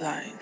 baseline.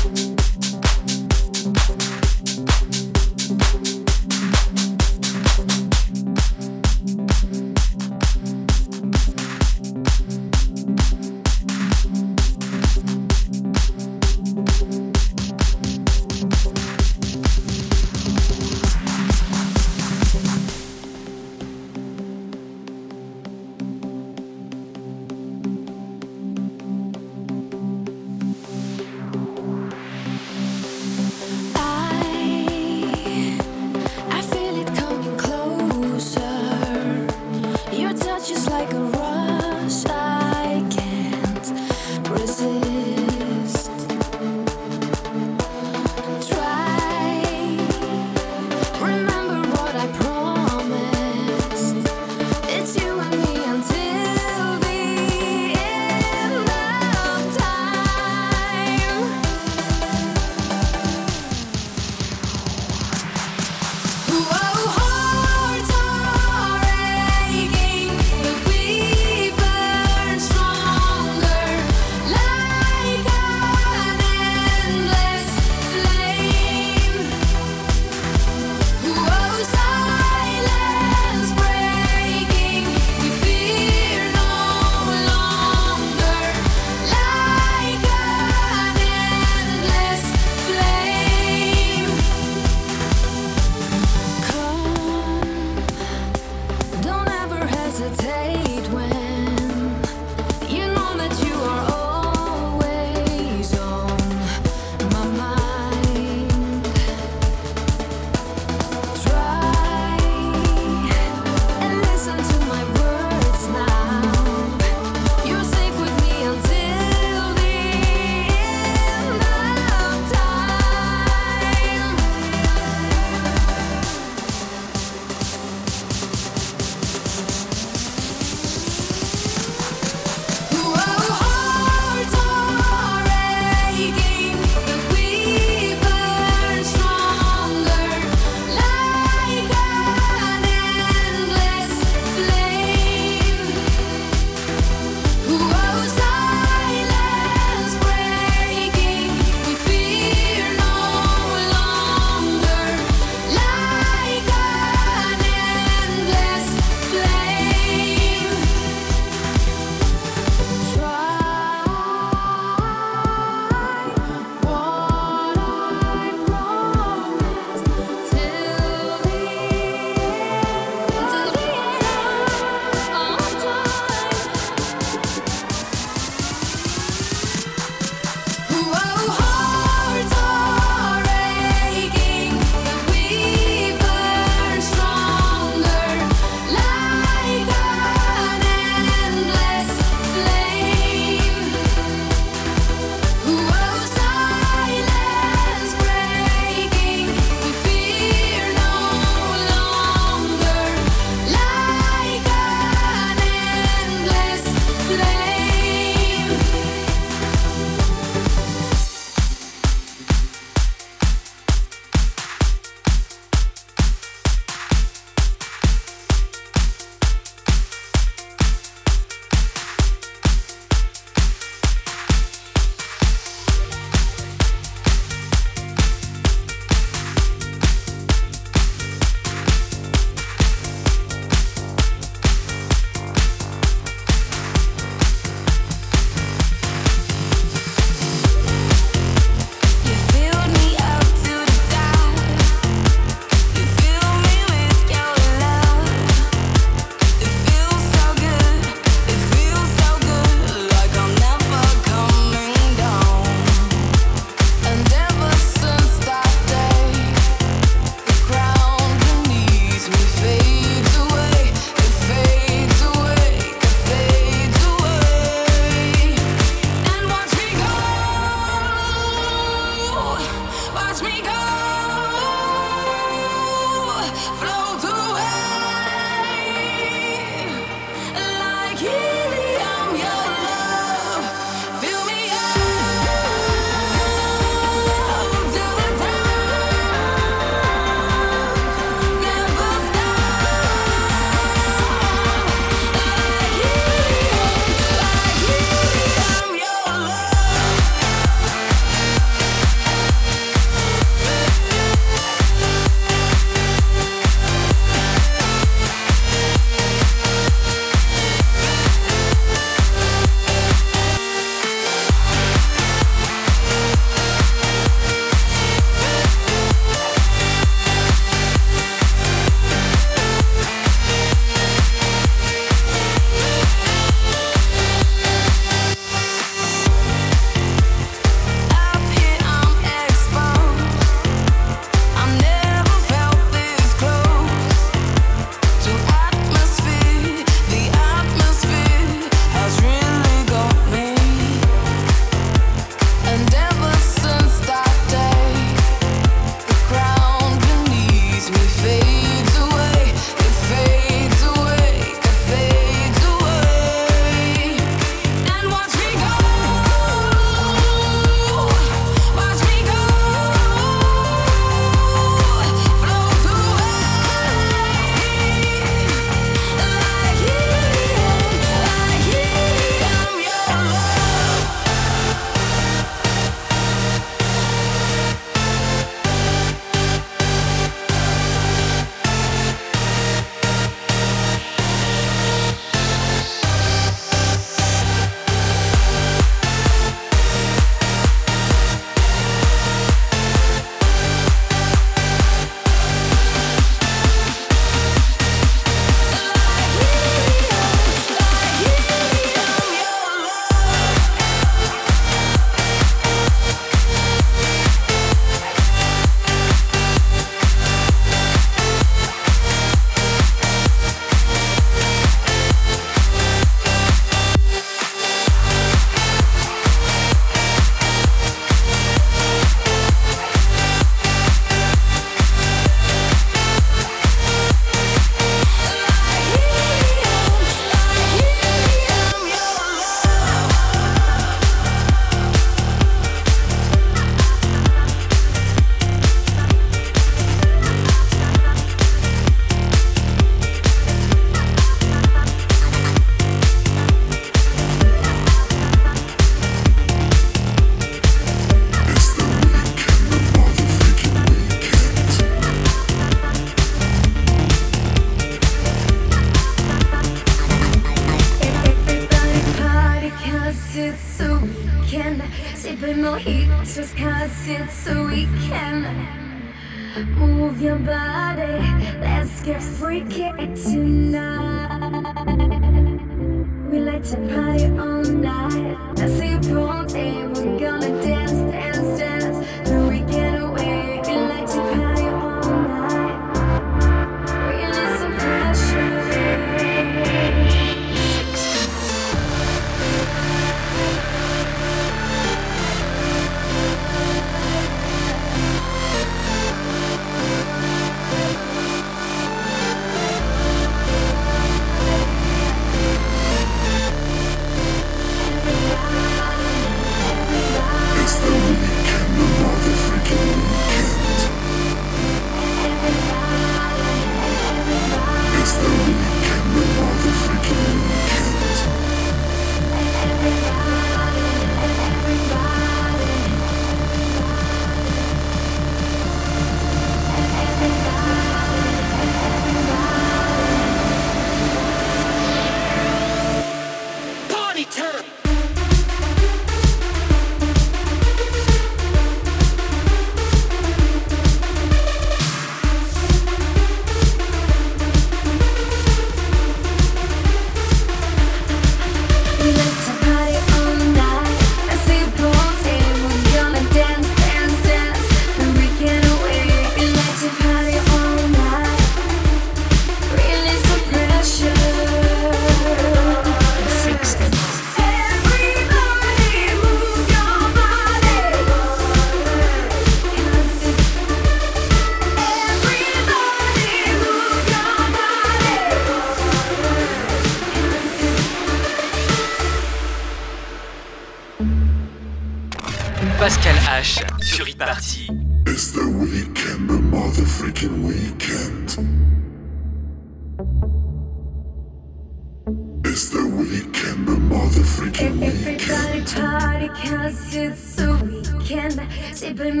it's a weekend. Sipping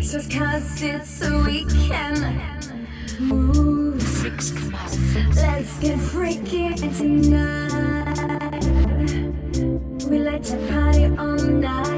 just cause it's a weekend. Move. Six, Let's get freaky tonight. We like to party all night.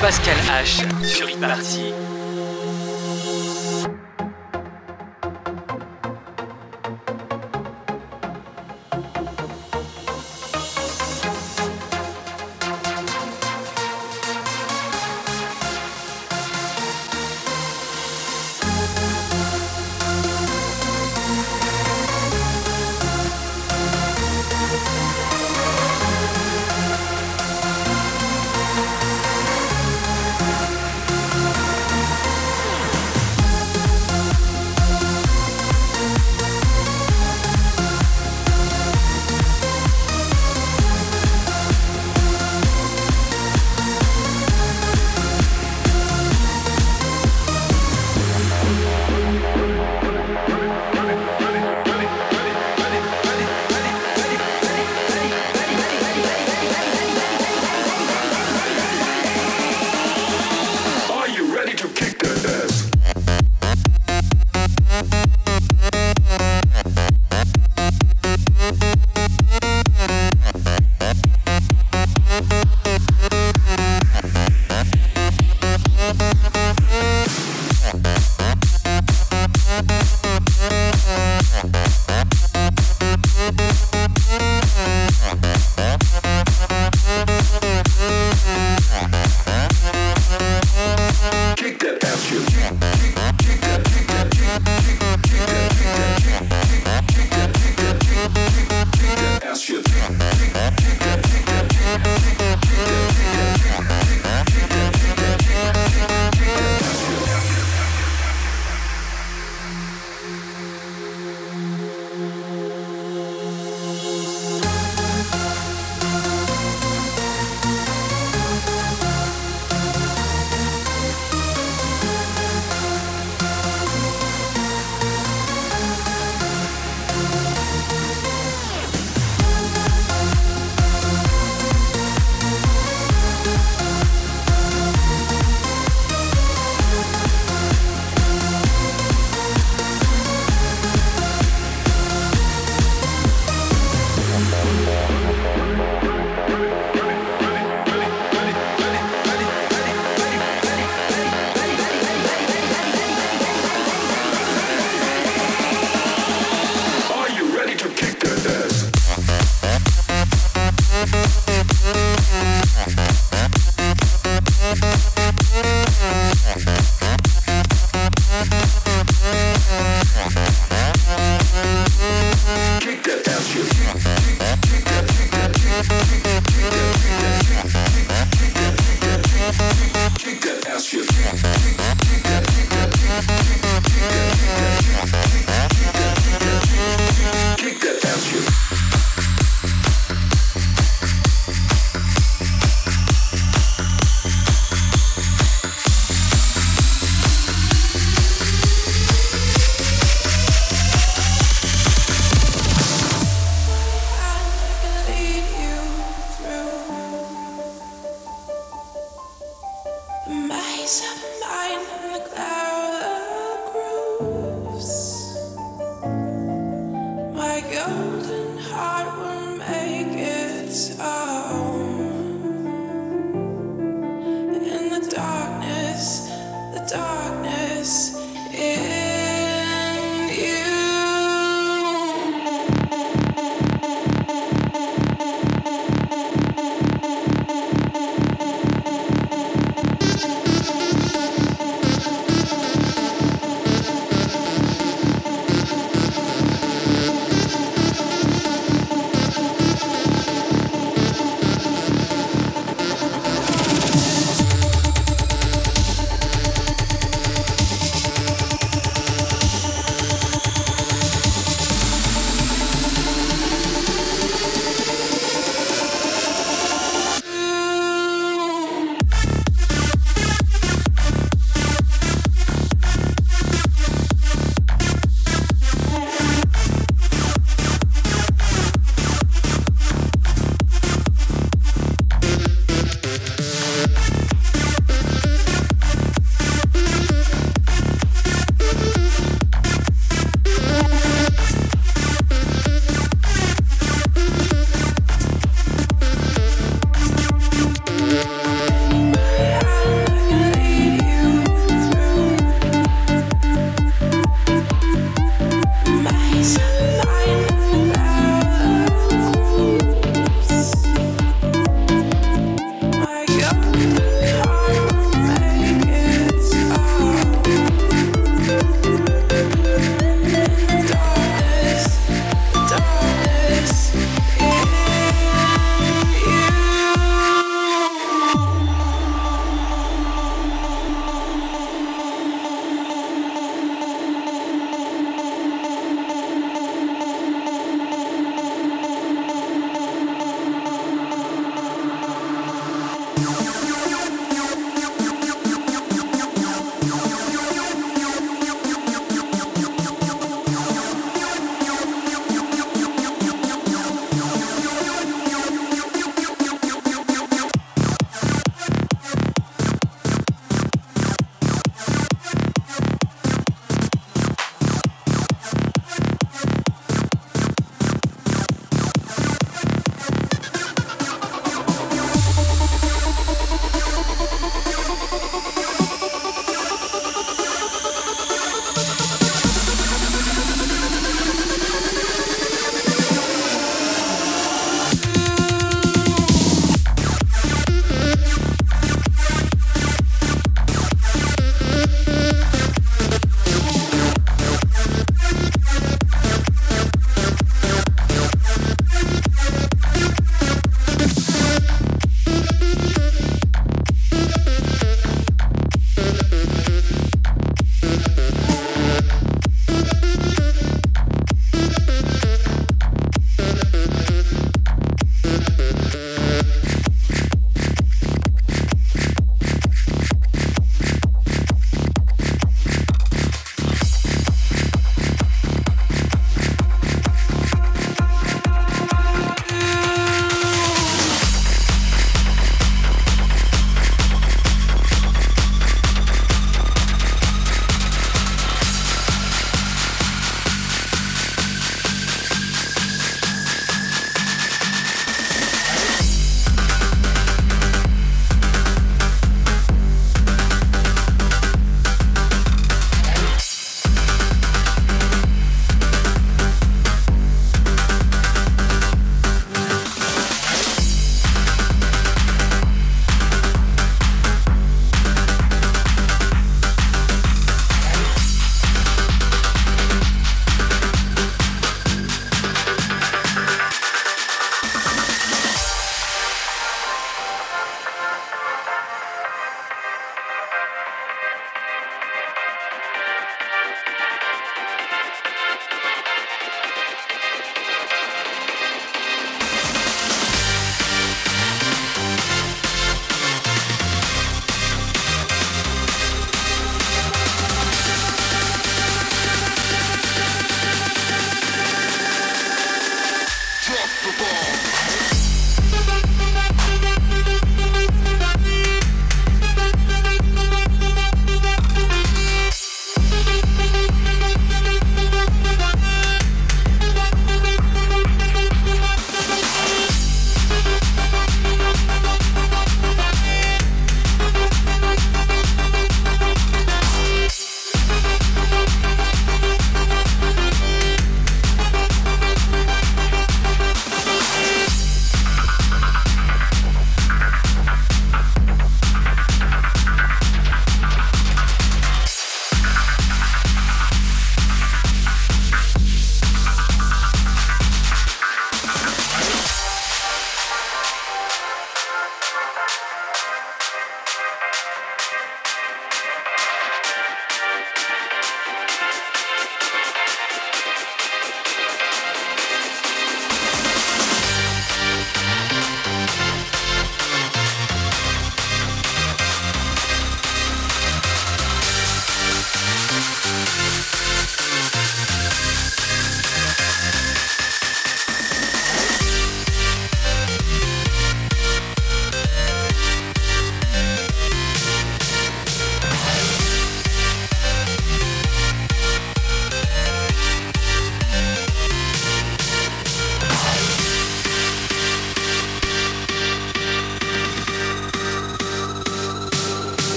Pascal H. sur e-party